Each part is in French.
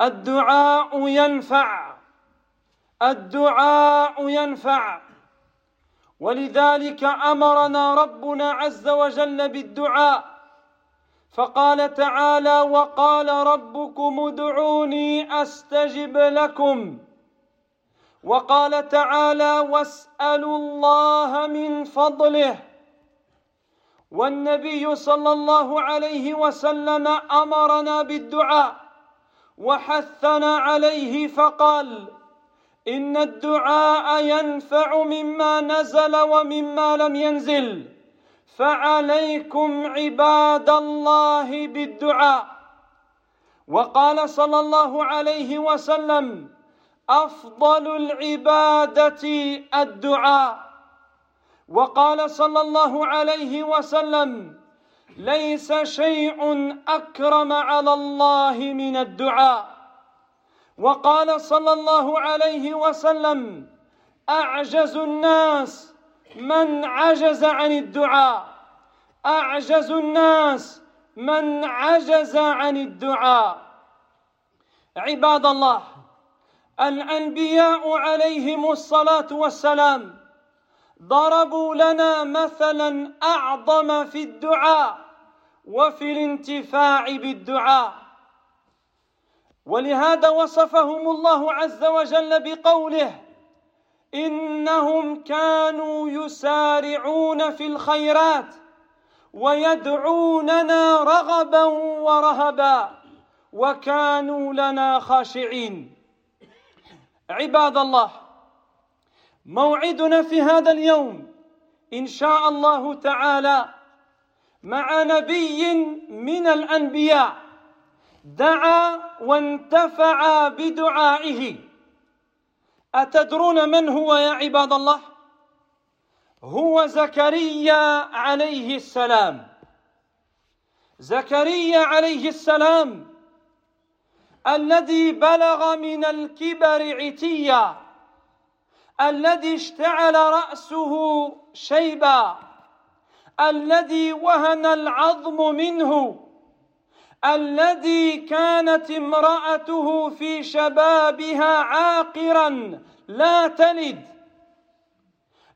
الدعاء ينفع. الدعاء ينفع. ولذلك أمرنا ربنا عز وجل بالدعاء. فقال تعالى وقال ربكم ادعوني أستجب لكم. وقال تعالى واسألوا الله من فضله. والنبي صلى الله عليه وسلم أمرنا بالدعاء. وحثنا عليه فقال إن الدعاء ينفع مما نزل ومما لم ينزل. فعليكم عباد الله بالدعاء. وقال صلى الله عليه وسلم أفضل العبادة الدعاء. وقال صلى الله عليه وسلم ليس شيء أكرم على الله من الدعاء. وقال صلى الله عليه وسلم أعجز الناس من عجز عن الدعاء. أعجز الناس من عجز عن الدعاء. عباد الله الأنبياء عليهم الصلاة والسلام ضربوا لنا مثلا أعظم في الدعاء وفي الانتفاع بالدعاء. ولهذا وصفهم الله عز وجل بقوله إنهم كانوا يسارعون في الخيرات ويدعوننا رغبا ورهبا وكانوا لنا خاشعين. عباد الله موعدنا في هذا اليوم إن شاء الله تعالى مع نبي من الأنبياء دعا وانتفع بدعائه. أتدرون من هو يا عباد الله؟ هو زكريا عليه السلام. زكريا عليه السلام الذي بلغ من الكبر عتيا. الذي اشتعل رأسه شيبا الذي وهن العظم منه الذي كانت امرأته في شبابها عاقرا لا تلد.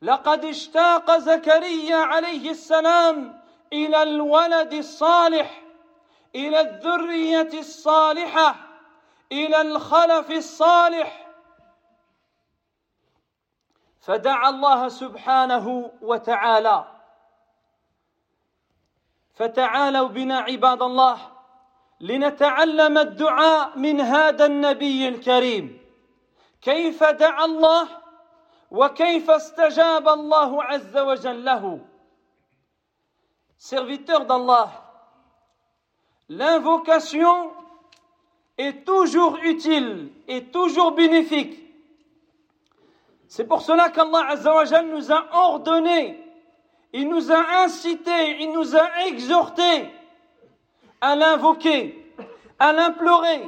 لقد اشتاق زكريا عليه السلام إلى الولد الصالح إلى الذرية الصالحة إلى الخلف الصالح. فدعا الله سبحانه وتعالى. فتعالوا بنا عباد الله لنتعلم الدعاء من هذا النبي الكريم. كيف دعا الله وكيف استجاب الله عز وجل له serviteur d'Allah l'invocation est toujours utile et toujours bénéfique. C'est pour cela qu'Allah Azza wa Jal nous a ordonné il nous a incité, il nous a exhorté à l'invoquer, à l'implorer,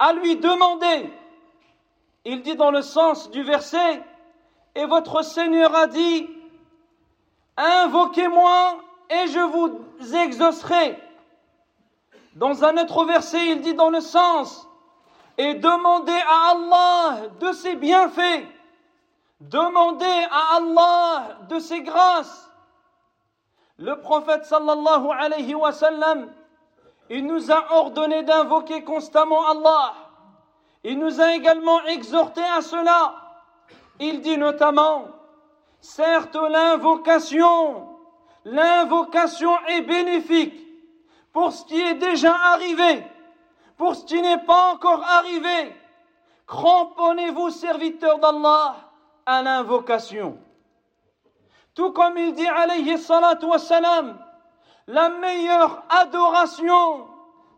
à lui demander. Il dit dans le sens du verset, et votre Seigneur a dit, invoquez-moi et je vous exaucerai. Dans un autre verset, il dit dans le sens, et demandez à Allah de ses bienfaits, demandez à Allah de ses grâces. Le prophète sallallahu alayhi wa sallam, il nous a ordonné d'invoquer constamment Allah. Il nous a également exhorté à cela. il dit notamment, certes l'invocation, l'invocation est bénéfique pour ce qui est déjà arrivé, pour ce qui n'est pas encore arrivé. Cramponnez-vous, serviteurs d'Allah, à l'invocation. Tout comme il dit, alayhi salatu wassalam, la meilleure adoration,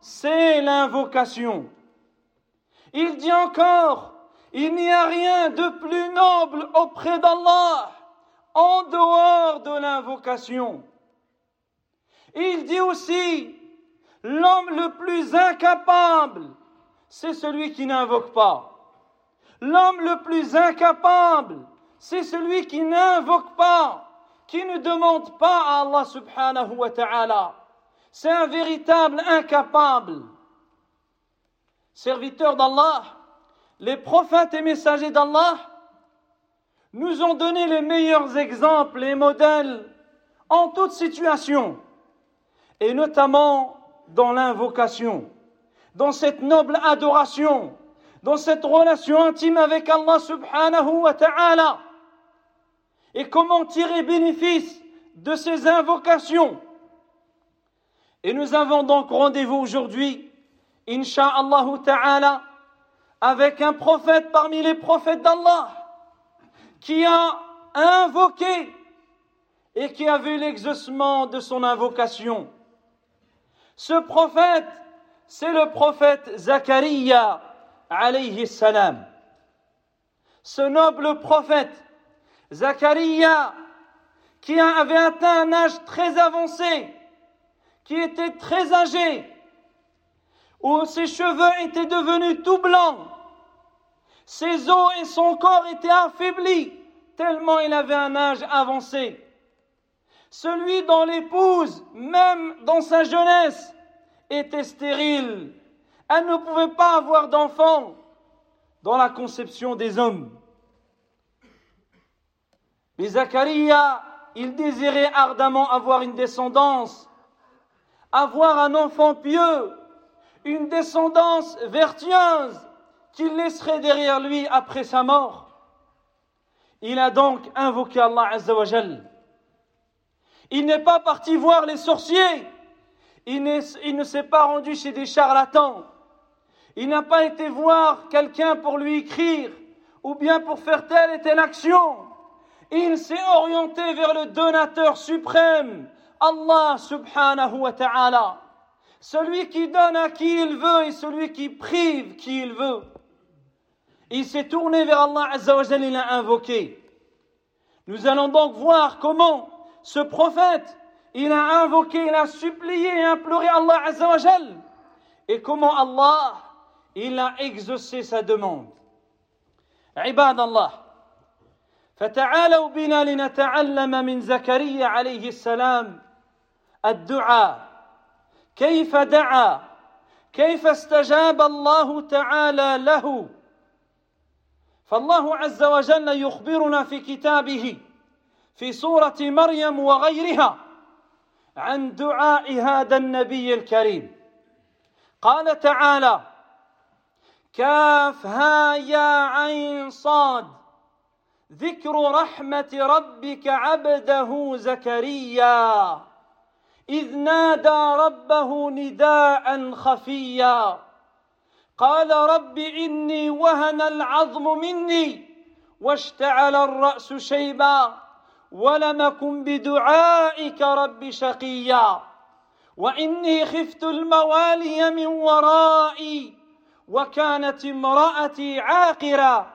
c'est l'invocation. Il dit encore, il n'y a rien de plus noble auprès d'Allah en dehors de l'invocation. Il dit aussi, l'homme le plus incapable, c'est celui qui n'invoque pas. L'homme le plus incapable, c'est celui qui n'invoque pas, qui ne demande pas à Allah subhanahu wa ta'ala. C'est un véritable incapable. Serviteur d'Allah, les prophètes et messagers d'Allah nous ont donné les meilleurs exemples et modèles en toute situation, et notamment dans l'invocation, dans cette noble adoration, dans cette relation intime avec Allah subhanahu wa ta'ala. Et comment tirer bénéfice de ces invocations? Et nous avons donc rendez-vous aujourd'hui, insha'Allah ta'ala, avec un prophète parmi les prophètes d'Allah qui a invoqué et qui a vu l'exaucement de son invocation. Ce prophète, c'est le prophète Zachariah alayhi salam. Ce noble prophète, Zachariah, qui avait atteint un âge très avancé, qui était très âgé, où ses cheveux étaient devenus tout blancs, ses os et son corps étaient affaiblis, tellement il avait un âge avancé. Celui dont l'épouse, même dans sa jeunesse, était stérile. Elle ne pouvait pas avoir d'enfant dans la conception des hommes. Mais Zacharia, il désirait ardemment avoir une descendance, avoir un enfant pieux, une descendance vertueuse qu'il laisserait derrière lui après sa mort. Il a donc invoqué Allah Azzawajal. Il n'est pas parti voir les sorciers. Il, ne s'est pas rendu chez des charlatans. Il n'a pas été voir quelqu'un pour lui écrire ou bien pour faire telle et telle action. Il s'est orienté vers le donateur suprême, Allah subhanahu wa ta'ala. Celui qui donne à qui il veut et celui qui prive qui il veut. Il s'est tourné vers Allah Azzawajal, il l'a invoqué. Nous allons donc voir comment ce prophète, il a invoqué, il a supplié et imploré Allah Azzawajal. Et comment Allah, il a exaucé sa demande. عباد الله فتعالوا بنا لنتعلم من زكريا عليه السلام الدعاء كيف دعا كيف استجاب الله تعالى له فالله عز وجل يخبرنا في كتابه في سوره مريم وغيرها عن دعاء هذا النبي الكريم قال تعالى كاف ها يا عين صاد. ذكر رحمة ربك عبده زكريا. إذ نادى ربه نداء خفيا. قال رب إني وهن العظم مني واشتعل الرأس شيبا. ولم أكن بدعائك رب شقيا. وإني خفت الموالي من ورائي. وكانت امرأتي عاقرا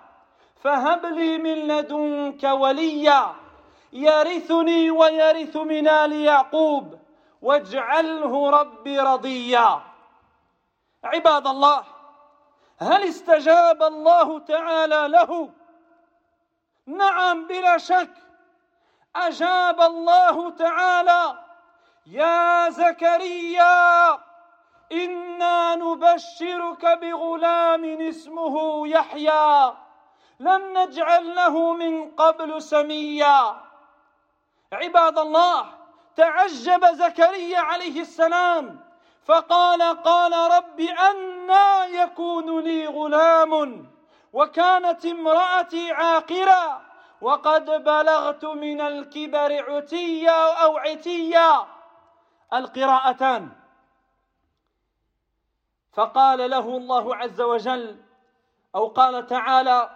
فهب لي من لدنك وليا يرثني ويرث من آل يعقوب واجعله ربي رضيا. عباد الله هل استجاب الله تعالى له؟ نعم بلا شك. أجاب الله تعالى يا زكريا أنا نبشرك بغلام اسمه يحيى. لم نجعل له من قبل سميا. عباد الله تعجب زكريا عليه السلام فقال قال رب أنا يكون لي غلام وكانت امرأتي عاقرة وقد بلغت من الكبر عتيا أو عتيا. القراءتان فقال له الله عز وجل أو قال تعالى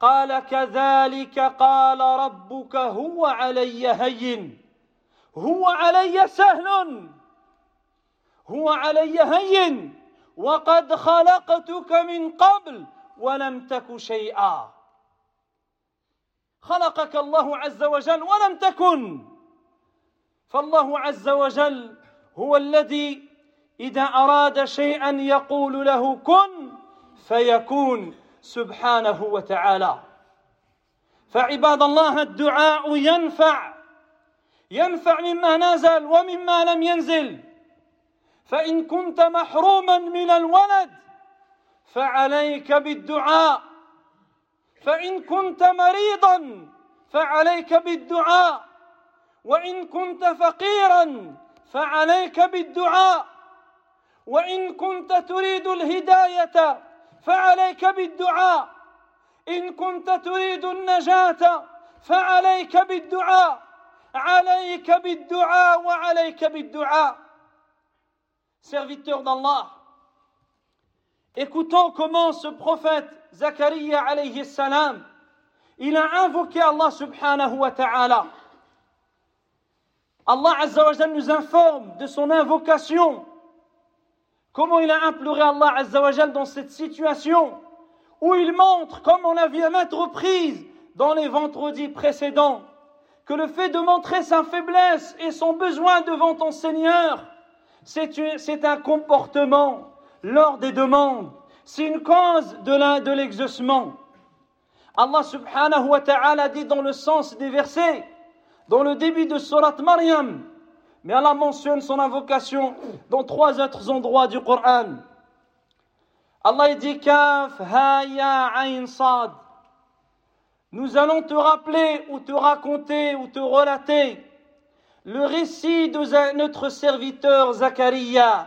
قال كذلك قال ربك هو علي هين. هو علي سهل. هو علي هين. وقد خلقتك من قبل ولم تك شيئا. خلقك الله عز وجل ولم تكن. فالله عز وجل هو الذي إذا أراد شيئا يقول له كن فيكون سبحانه وتعالى. فعباد الله الدعاء ينفع. ينفع مما نزل ومما لم ينزل. فإن كنت محروما من الولد فعليك بالدعاء. فإن كنت مريضا فعليك بالدعاء. وإن كنت فقيرا فعليك بالدعاء. وان كنت تريد الهدايه فعليك بالدعاء ان كنت تريد النجاه فعليك بالدعاء عليك بالدعاء وعليك بالدعاء serviteur d'Allah écoutons comment ce prophète Zacharia alayhi salam il a invoqué Allah subhanahu wa ta'ala Allah azza wa nous informe de son invocation Comment il a imploré Allah Azzawajal dans cette situation où il montre, comme on a vu à maintes reprises dans les vendredis précédents, que le fait de montrer sa faiblesse et son besoin devant ton Seigneur, c'est un comportement lors des demandes, c'est une cause de l'exaucement. Allah subhanahu wa ta'ala dit dans le sens des versets, dans le début de Surat Maryam, mais Allah mentionne son invocation dans trois autres endroits du Coran. Allah dit Kaf, Ha, Ya, Ain, Sad. Nous allons te rappeler ou te raconter ou te relater le récit de notre serviteur Zacharia,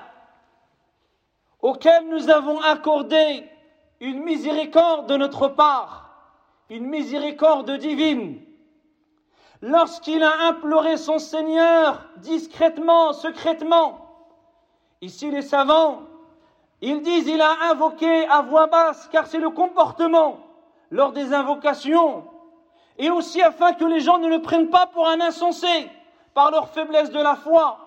auquel nous avons accordé une miséricorde de notre part, une miséricorde divine lorsqu'il a imploré son Seigneur discrètement, secrètement. Ici, les savants, ils disent il a invoqué à voix basse, car c'est le comportement lors des invocations, et aussi afin que les gens ne le prennent pas pour un insensé par leur faiblesse de la foi,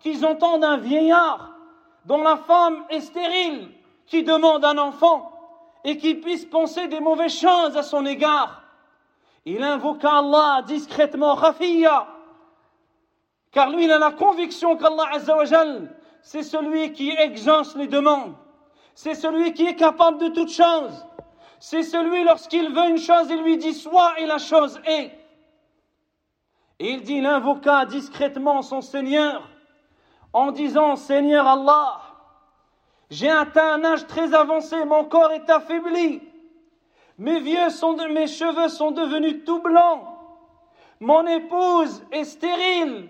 qu'ils entendent un vieillard dont la femme est stérile, qui demande un enfant, et qui puisse penser des mauvaises choses à son égard. Il invoqua Allah discrètement, Rafiya, car lui, il a la conviction qu'Allah Azzawajal, c'est celui qui exauce les demandes, c'est celui qui est capable de toutes choses, c'est celui, lorsqu'il veut une chose, il lui dit soit et la chose est. Et il dit, il invoqua discrètement son Seigneur en disant, Seigneur Allah, j'ai atteint un âge très avancé, mon corps est affaibli, mes, cheveux sont devenus tout blancs. Mon épouse est stérile.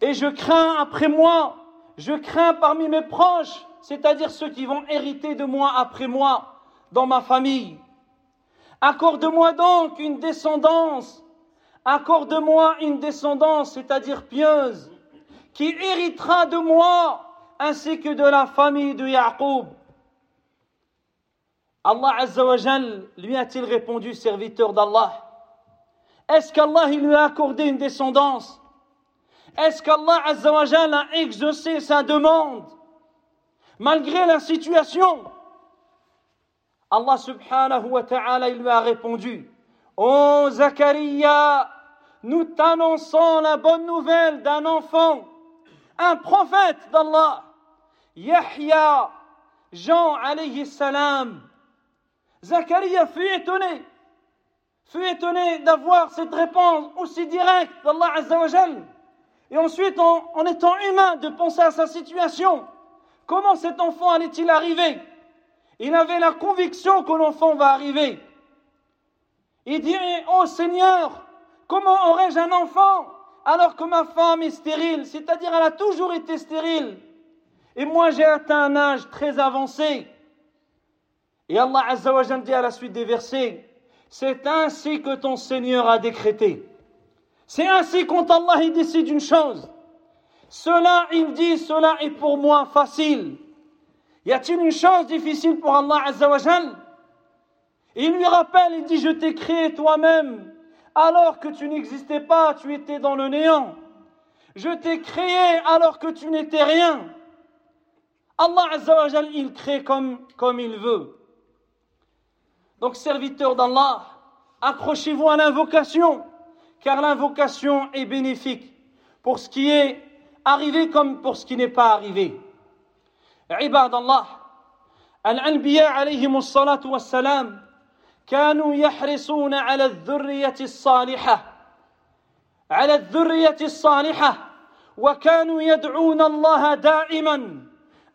Et je crains après moi, je crains parmi mes proches, c'est-à-dire ceux qui vont hériter de moi après moi dans ma famille. Accorde-moi donc une descendance, accorde-moi une descendance, c'est-à-dire pieuse, qui héritera de moi ainsi que de la famille de Jacob. Allah Azzawajal lui a-t-il répondu, serviteur d'Allah? Est-ce qu'Allah lui a accordé une descendance? Est-ce qu'Allah Azzawajal a exaucé sa demande? Malgré la situation Allah subhanahu wa ta'ala lui a répondu Oh Zachariah, nous t'annonçons la bonne nouvelle d'un enfant, un prophète d'Allah, Yahya, Jean alayhi salam. Zacharia fut étonné, fut étonné d'avoir cette réponse aussi directe d'Allah Azzawajal. Et ensuite, en, étant humain, de penser à sa situation. Comment cet enfant allait-il arriver? Il avait la conviction que l'enfant va arriver. Il dit, oh Seigneur, comment aurais-je un enfant alors que ma femme est stérile C'est-à-dire, elle a toujours été stérile. Et moi, j'ai atteint un âge très avancé. Et Allah Azzawajal dit à la suite des versets, c'est ainsi que ton Seigneur a décrété. C'est ainsi quand Allah décide une chose. Cela, il dit, cela est pour moi facile. Y a-t-il une chose difficile pour Allah Azzawajal Il lui rappelle, il dit, je t'ai créé toi-même alors que tu n'existais pas, tu étais dans le néant. Je t'ai créé alors que tu n'étais rien. Allah Azzawajal, il crée comme il veut. Donc, serviteurs d'Allah, accrochez-vous à l'invocation, car l'invocation est bénéfique pour ce qui est arrivé comme pour ce qui n'est pas arrivé. عباد الله الأنبياء عليهم الصلاة والسلام كانوا يحرصون على الذرية الصالحة على الذرية الصالحة وكانوا يدعون الله دائما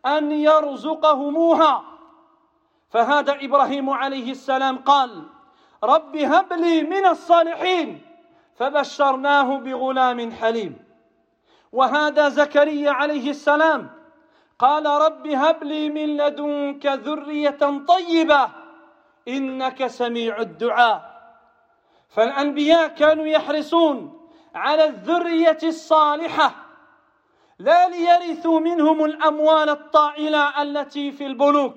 أن يرزقهموها فهذا إبراهيم عليه السلام قال رب هب لي من الصالحين. فبشرناه بغلام حليم. وهذا زكريا عليه السلام قال رب هب لي من لدنك ذرية طيبة إنك سميع الدعاء. فالأنبياء كانوا يحرصون على الذرية الصالحة لا ليرثوا منهم الأموال الطائلة التي في البنوك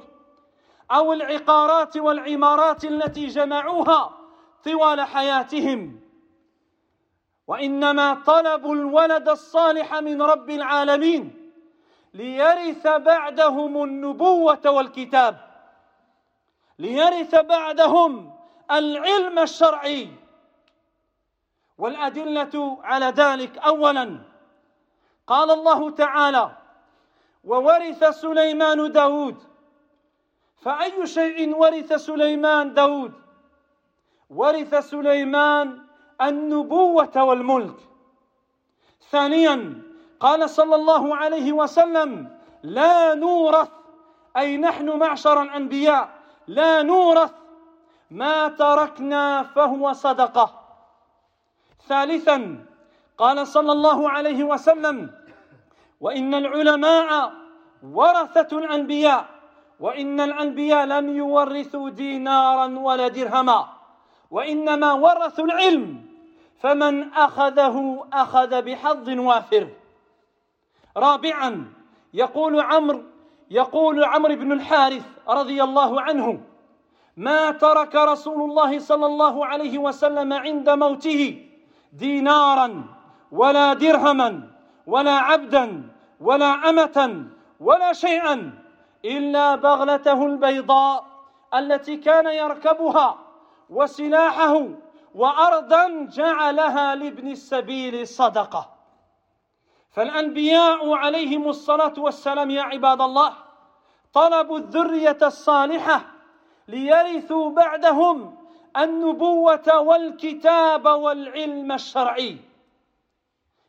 أو العقارات والعمارات التي جمعوها طوال حياتهم. وإنما طلبوا الولد الصالح من رب العالمين ليرث بعدهم النبوة والكتاب ليرث بعدهم العلم الشرعي. والأدلة على ذلك اولا قال الله تعالى وورث سليمان داود فأي شيء ورث سليمان داود؟ ورث سليمان النبوة والملك. ثانيا قال صلى الله عليه وسلم لا نورث أي نحن معشر الأنبياء لا نورث ما تركنا فهو صدقة. ثالثا قال صلى الله عليه وسلم وإن العلماء ورثة الأنبياء وإن الأنبياء لم يورثوا دينارا ولا درهما وإنما ورثوا العلم فمن أخذه أخذ بحظ وافر. رابعا يقول عمرو يقول عمرو بن الحارث رضي الله عنه ما ترك رسول الله صلى الله عليه وسلم عند موته دينارا ولا درهما ولا عبدا ولا أمة ولا شيئا إلا بغلته البيضاء التي كان يركبها وسلاحه وأرضا جعلها لابن السبيل صدقة. فالأنبياء عليهم الصلاة والسلام يا عباد الله طلبوا الذرية الصالحة ليرثوا بعدهم النبوة والكتاب والعلم الشرعي.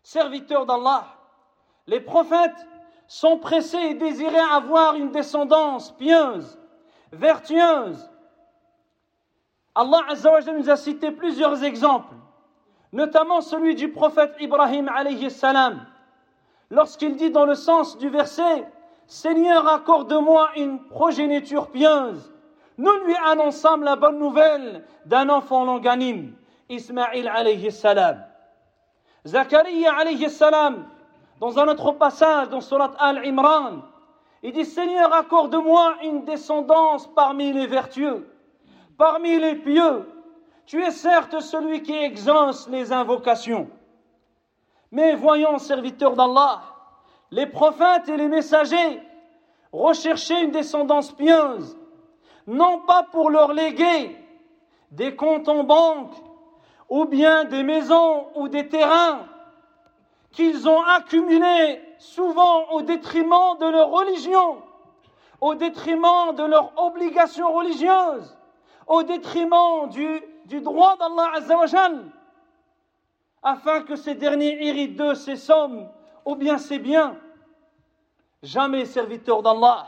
Serviteurs d'Allah, les prophètes sont pressés et désiraient avoir une descendance pieuse, vertueuse. Allah Azzawajal nous a cité plusieurs exemples, notamment celui du prophète Ibrahim alayhi salam, lorsqu'il dit dans le sens du verset Seigneur, accorde-moi une progéniture pieuse. Nous lui annonçons la bonne nouvelle d'un enfant longanime, Ismaïl alayhi salam. Zachariah alayhi salam, dans un autre passage, dans Surat Al-Imran, il dit Seigneur, accorde-moi une descendance parmi les vertueux, parmi les pieux. Tu es certes celui qui exauce les invocations. Mais voyons, serviteurs d'Allah, les prophètes et les messagers recherchaient une descendance pieuse, non pas pour leur léguer des comptes en banque, ou bien des maisons ou des terrains, qu'ils ont accumulé souvent au détriment de leur religion, au détriment de leurs obligations religieuses, au détriment du, du droit d'Allah Azzawajal, afin que ces derniers héritent d'eux ces sommes ou bien ces biens. Jamais serviteur d'Allah.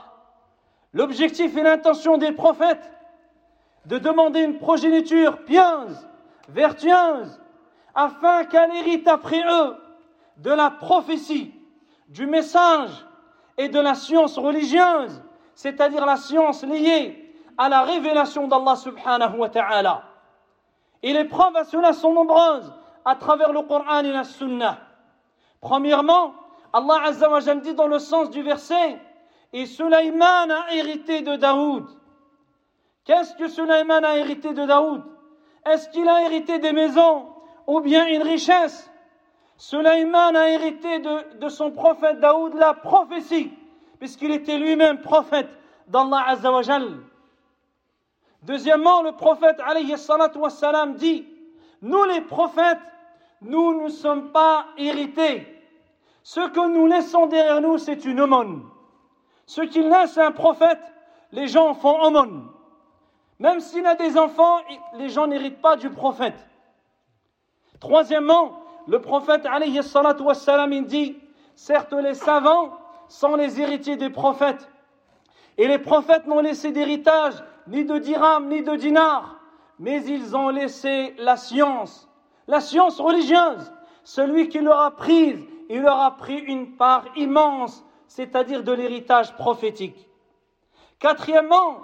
L'objectif et l'intention des prophètes de demander une progéniture pieuse, vertueuse, afin qu'elle hérite après eux de la prophétie, du message et de la science religieuse, c'est-à-dire la science liée à la révélation d'Allah subhanahu wa ta'ala. Et les preuves à cela sont nombreuses à travers le Coran et la Sunna. Premièrement, Allah Azza wa dit dans le sens du verset Et Sulaiman a hérité de Daoud. Qu'est-ce que Sulaiman a hérité de Daoud? Est-ce qu'il a hérité des maisons ou bien une richesse? Sulaiman a hérité de, son prophète Daoud la prophétie, puisqu'il était lui-même prophète d'Allah Azza wa Deuxièmement, le prophète alayhi wassalam, dit Nous les prophètes, nous ne sommes pas hérités. Ce que nous laissons derrière nous, c'est une aumône. Ce qu'il laisse un prophète, les gens font aumône. Même s'il a des enfants, les gens n'héritent pas du prophète. Troisièmement, le prophète alayhi wassalam, dit Certes, les savants sont les héritiers des prophètes. Et les prophètes n'ont laissé d'héritage ni de dirham, ni de dinar, mais ils ont laissé la science, la science religieuse. Celui qui leur a prise, il leur a pris une part immense, c'est-à-dire de l'héritage prophétique. Quatrièmement,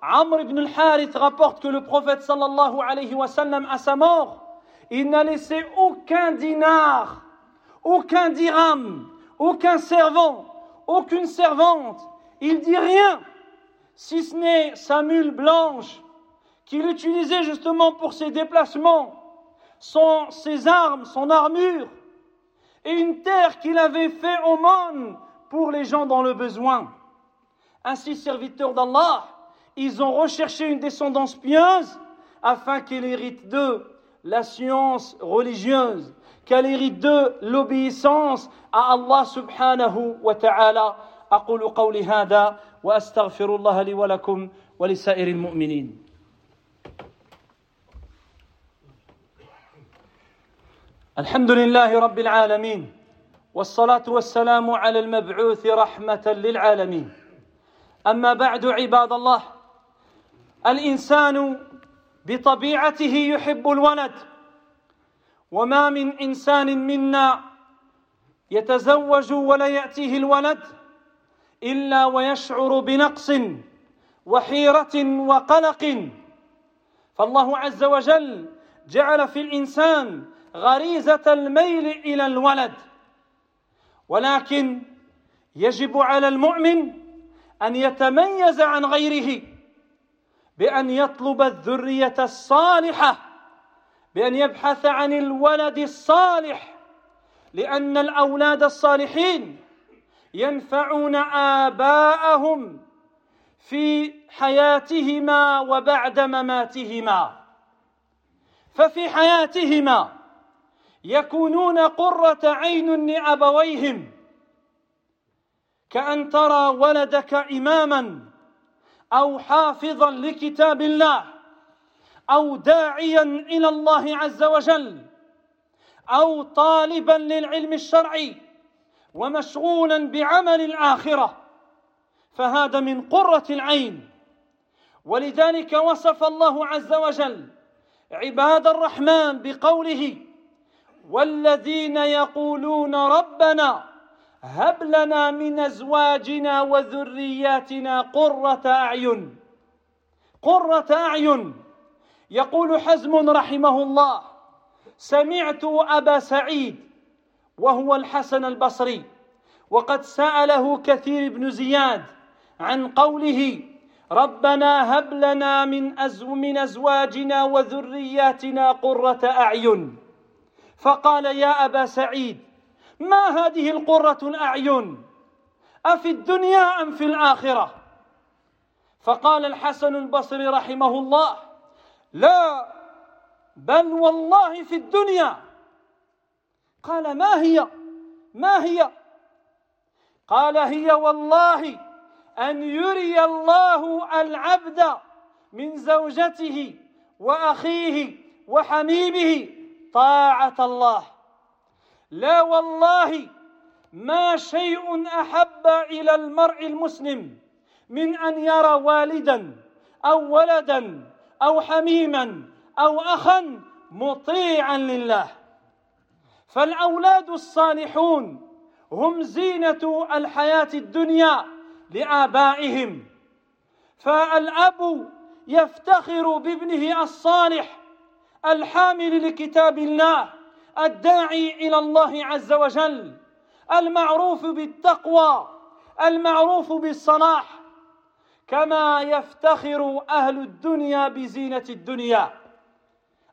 Amr ibn al-Harith rapporte que le prophète à sa mort, il n'a laissé aucun dinar, aucun dirham, aucun servant, aucune servante. Il dit rien si ce n'est sa mule blanche qu'il utilisait justement pour ses déplacements, ses armes, son armure, et une terre qu'il avait fait au monde pour les gens dans le besoin. Ainsi, serviteurs d'Allah, ils ont recherché une descendance pieuse afin qu'elle hérite d'eux la science religieuse, qu'elle hérite d'eux l'obéissance à Allah subhanahu wa ta'ala. أقول قولي هذا واستغفر الله لي ولكم ولسائر المؤمنين الحمد لله رب العالمين والصلاه والسلام على المبعوث رحمه للعالمين اما بعد عباد الله الانسان بطبيعته يحب الولد. وما من إنسان منا يتزوج ولا يأتيه الولد إلا ويشعر بنقص وحيرة وقلق. فالله عز وجل جعل في الإنسان غريزة الميل إلى الولد. ولكن يجب على المؤمن أن يتميز عن غيره. بأن يطلب الذرية الصالحة بأن يبحث عن الولد الصالح لأن الأولاد الصالحين ينفعون آباءهم في حياتهما وبعد مماتهما. ففي حياتهما يكونون قرة عين لأبويهم كأن ترى ولدك إماما أو حافظا لكتاب الله أو داعيا إلى الله عز وجل أو طالبا للعلم الشرعي ومشغولا بعمل الآخرة فهذا من قرة العين. ولذلك وصف الله عز وجل عباد الرحمن بقوله والذين يقولون ربنا هب لنا من أزواجنا وذرياتنا قرة أعين. قرة أعين. يقول حزم رحمه الله سمعت أبا سعيد وهو الحسن البصري وقد سأله كثير بن زياد عن قوله ربنا هب لنا من أزو من أزواجنا وذرياتنا قرة أعين. فقال يا أبا سعيد ما هذه القرة الأعين؟ أفي الدنيا أم في الآخرة؟ فقال الحسن البصري رحمه الله لا بل والله في الدنيا. قال ما هي؟ ما هي؟ قال هي والله أن يري الله العبد من زوجته وأخيه وحميمه طاعة الله. لا والله ما شيء أحب إلى المرء المسلم من أن يرى والدا أو ولدا أو حميما أو اخا مطيعا لله. فالأولاد الصالحون هم زينة الحياة الدنيا لآبائهم. فالأب يفتخر بابنه الصالح الحامل لكتاب الله الداعي إلى الله عز وجل المعروف بالتقوى المعروف بالصلاح كما يفتخر أهل الدنيا بزينة الدنيا.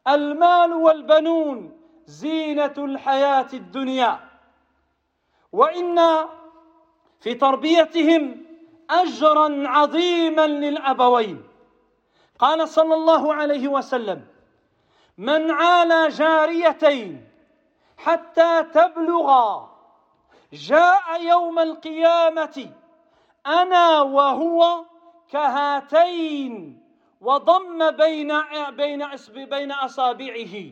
المال والبنون زينة الحياة الدنيا. وإن في تربيتهم اجرا عظيما للأبوين. قال صلى الله عليه وسلم من عالى جاريتين حتى تبلغا جاء يوم القيامة أنا وهو كهاتين وضم بين بين بين أصابعه.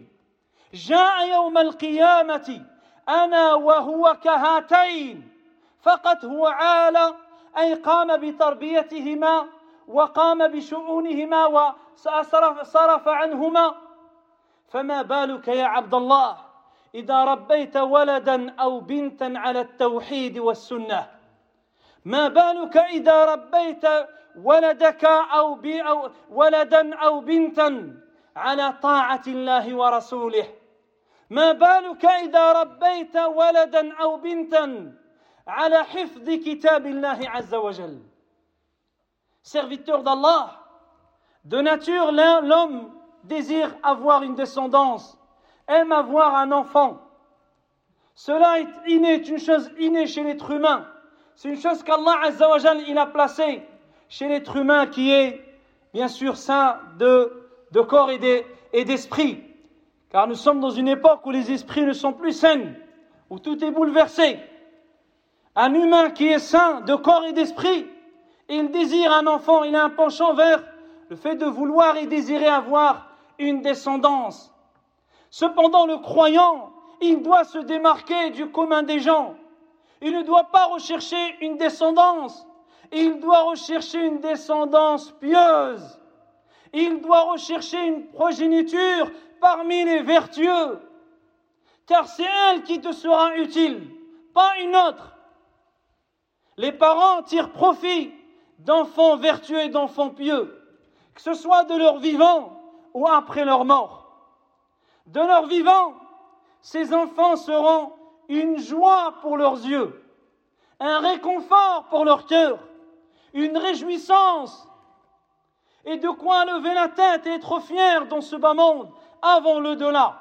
جاء يوم القيامة أنا وهو كهاتين فقط هو عال أي قام بتربيتهما وقام بشؤونهما وصرف صرف عنهما. فما بالك يا عبد الله؟ إذا ربيت ولدا أو بنتا على التوحيد والسنة. ما بالك إذا ربيت ولدك أو, أو ولدا أو بنتا على طاعة الله ورسوله؟ ما بالك إذا ربيت ولدا أو بنتا على حفظ كتاب الله عز وجل؟ Serviteur d'Allah de nature l'homme désire avoir une descendance aime avoir un enfant cela est inné, une chose innée chez l'être humain c'est une chose qu'Allah Azza wa il a placée chez l'être humain qui est bien sûr saint de, de corps et d'esprit. Car nous sommes dans une époque où les esprits ne sont plus sains, où tout est bouleversé. Un humain qui est saint de corps et d'esprit, il désire un enfant, il a un penchant vers le fait de vouloir et désirer avoir une descendance. Cependant, le croyant, il doit se démarquer du commun des gens. Il ne doit pas rechercher une descendance il doit rechercher une descendance pieuse. Il doit rechercher une progéniture parmi les vertueux. Car c'est elle qui te sera utile, pas une autre. Les parents tirent profit d'enfants vertueux et d'enfants pieux, que ce soit de leur vivant ou après leur mort. De leur vivant, ces enfants seront une joie pour leurs yeux, un réconfort pour leur cœur une réjouissance. Et de quoi lever la tête et être fier dans ce bas monde avant le delà.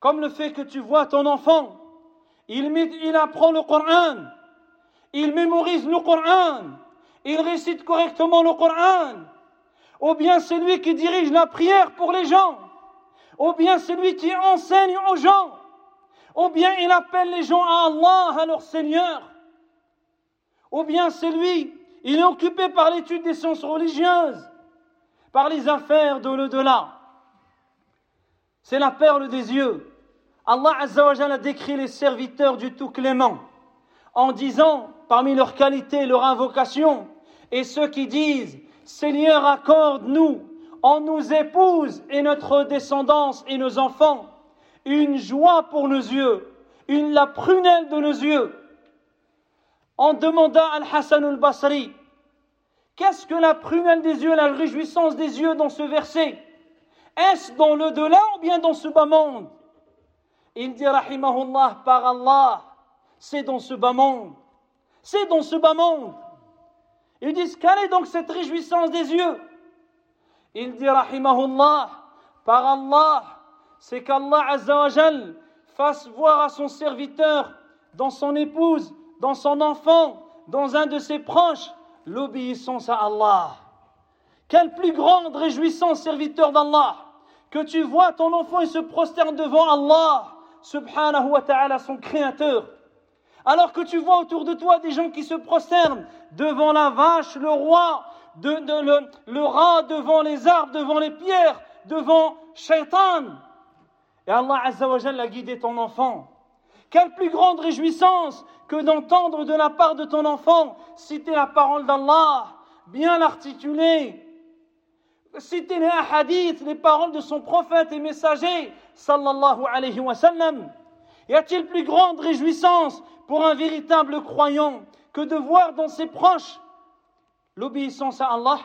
Comme le fait que tu vois ton enfant, il, apprend le Coran, il mémorise le Coran, il récite correctement le Coran, ou bien c'est lui qui dirige la prière pour les gens, ou bien c'est lui qui enseigne aux gens, ou bien il appelle les gens à Allah, à leur Seigneur ou bien c'est lui, il est occupé par l'étude des sciences religieuses, par les affaires de l'au-delà. C'est la perle des yeux. Allah a décrit les serviteurs du tout clément en disant, parmi leurs qualités, leur invocation, et ceux qui disent, Seigneur, accorde-nous, en nous épouse et notre descendance et nos enfants, une joie pour nos yeux, une la prunelle de nos yeux, en demandant à Al-Hassan al-Basri Qu'est-ce que la prunelle des yeux, la réjouissance des yeux dans ce verset? Est-ce dans le delà ou bien dans ce bas monde? Il dit Rahimahullah par Allah, c'est dans ce bas monde. C'est dans ce bas monde. Ils disent Quelle est donc cette réjouissance des yeux? Il dit Rahimahullah par Allah, c'est qu'Allah Azzawajal fasse voir à son serviteur, dans son épouse, dans son enfant, dans un de ses proches, l'obéissance à Allah. Quelle plus grande réjouissance, serviteur d'Allah, que tu vois ton enfant se prosterne devant Allah, subhanahu wa ta'ala, son créateur. Alors que tu vois autour de toi des gens qui se prosternent devant la vache, le roi, le, le, rat, devant les arbres, devant les pierres, devant Shaitan. Et Allah a guidé ton enfant. Quelle plus grande réjouissance que d'entendre de la part de ton enfant citer la parole d'Allah, bien l'articuler, citer les hadiths, les paroles de son prophète et messager, sallallahu alayhi wa sallam. Y a-t-il plus grande réjouissance pour un véritable croyant que de voir dans ses proches l'obéissance à Allah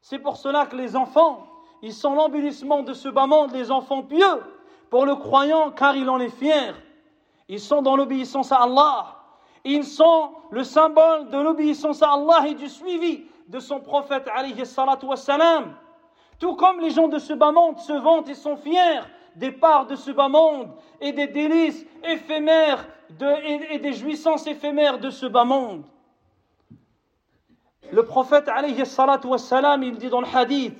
C'est pour cela que les enfants, ils sont l'embellissement de ce bas monde, les enfants pieux, pour le croyant, car il en est fier. Ils sont dans l'obéissance à Allah. Ils sont le symbole de l'obéissance à Allah et du suivi de son prophète, alayhi salatu wassalam. Tout comme les gens de ce bas monde se vantent et sont fiers des parts de ce bas monde et des délices éphémères et, des jouissances éphémères de ce bas monde. Le prophète, alayhi wassalam, il dit dans le hadith,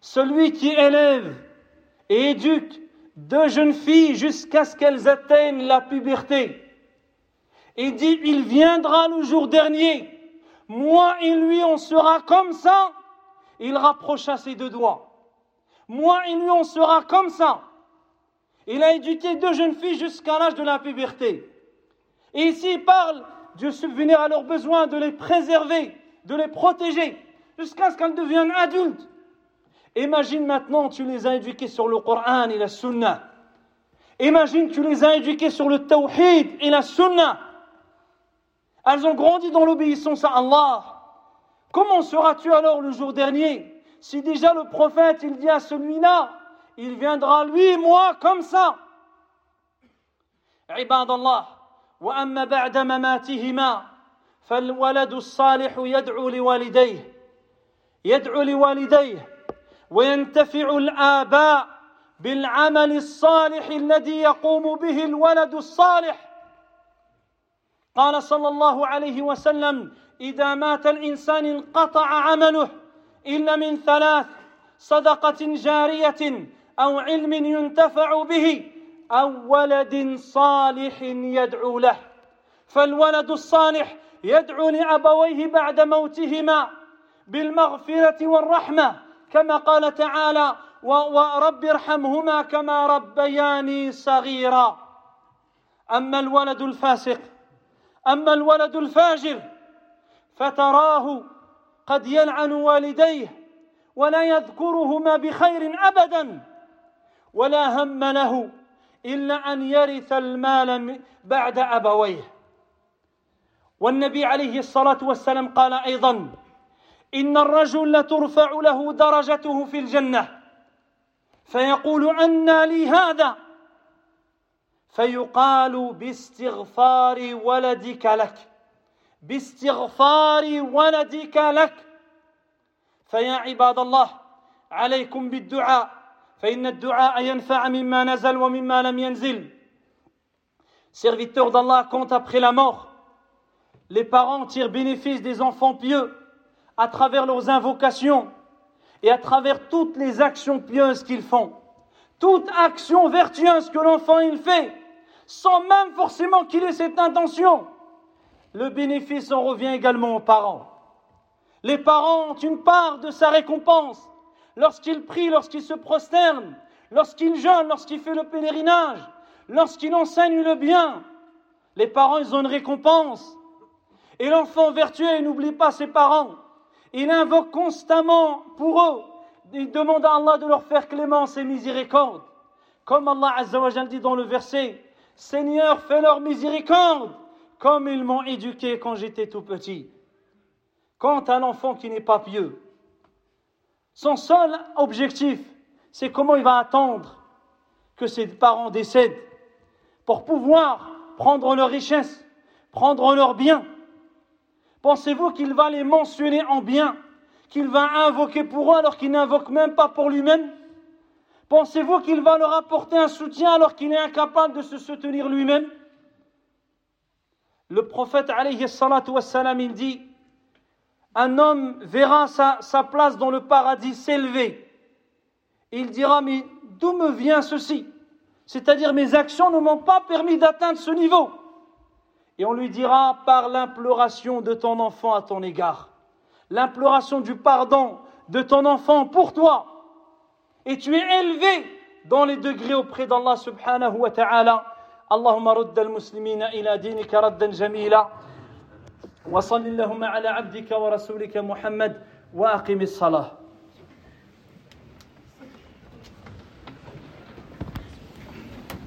celui qui élève et éduque deux jeunes filles jusqu'à ce qu'elles atteignent la puberté, il dit, il viendra le jour dernier, moi et lui on sera comme ça, il rapprocha ses deux doigts. Moi et lui on sera comme ça. Il a éduqué deux jeunes filles jusqu'à l'âge de la puberté. Et ici, il parle de subvenir à leurs besoins, de les préserver, de les protéger, jusqu'à ce qu'elles deviennent adultes. Imagine maintenant, tu les as éduqués sur le Coran et la Sunna. Imagine, tu les as éduqués sur le Tawhid et la Sunna. Elles ont grandi dans l'obéissance à Allah. Comment seras-tu alors le jour dernier si déjà le prophète, il dit à celui-là, il viendra lui et moi comme ça. عباد الله واما بعد مماتهما فالولد الصالح يدعو لوالديه يدعو لوالديه وينتفع الآباء بالعمل الصالح الذي يقوم به الولد الصالح. قال صلى الله عليه وسلم إذا مات الإنسان انقطع عمله إلا من ثلاث صدقة جارية أو علم ينتفع به أو ولد صالح يدعو له. فالولد الصالح يدعو لأبويه بعد موتهما بالمغفرة والرحمة كما قال تعالى ورب ارحمهما كما ربياني صغيرا أما الولد الفاسق أما الولد الفاجر فتراه قد يلعن والديه ولا يذكرهما بخير ابدا ولا هم له إلا أن يرث المال بعد أبويه. والنبي عليه الصلاة والسلام قال أيضا إن الرجل لترفع له درجته في الجنة. فيقول أنى لي هذا. فيقال باستغفار ولدك لك. باستغفار ولدك لك. فيا عباد الله عليكم بالدعاء. فإن الدعاء ينفع مما نزل ومما لم ينزل. Serviteurs d'Allah, compte après la mort, les parents tirent bénéfice des enfants pieux à travers leurs invocations et à travers toutes les actions pieuses qu'ils font. Toute action vertueuse que l'enfant il fait, sans même forcément qu'il ait cette intention, le bénéfice en revient également aux parents. Les parents ont une part de sa récompense lorsqu'ils prient, lorsqu'ils se prosternent, lorsqu'ils jeûnent, lorsqu'ils font le pèlerinage, lorsqu'ils enseignent le bien. Les parents, ont une récompense. Et l'enfant vertueux, n'oublie pas ses parents. Il invoque constamment pour eux. Il demande à Allah de leur faire clémence et miséricorde. Comme Allah Azzawajal dit dans le verset, Seigneur, fais-leur miséricorde, comme ils m'ont éduqué quand j'étais tout petit. Quant à l'enfant qui n'est pas pieux, son seul objectif, c'est comment il va attendre que ses parents décèdent pour pouvoir prendre leur richesse, prendre leurs biens Pensez-vous qu'il va les mentionner en bien, qu'il va invoquer pour eux alors qu'il n'invoque même pas pour lui-même? Pensez-vous qu'il va leur apporter un soutien alors qu'il est incapable de se soutenir lui-même? Le prophète alayhi wassalam, il dit Un homme verra sa, place dans le paradis s'élever. Il dira Mais d'où me vient ceci? C'est-à-dire mes actions ne m'ont pas permis d'atteindre ce niveau. Et on lui dira par l'imploration de ton enfant à ton égard, l'imploration du pardon de ton enfant pour toi. Et tu es élevé dans les degrés auprès d'Allah subhanahu wa ta'ala. اللهم رد المسلمين إلى دينك ردا جميلا وصل اللهم على عبدك ورسولك محمد وأقم الصلاة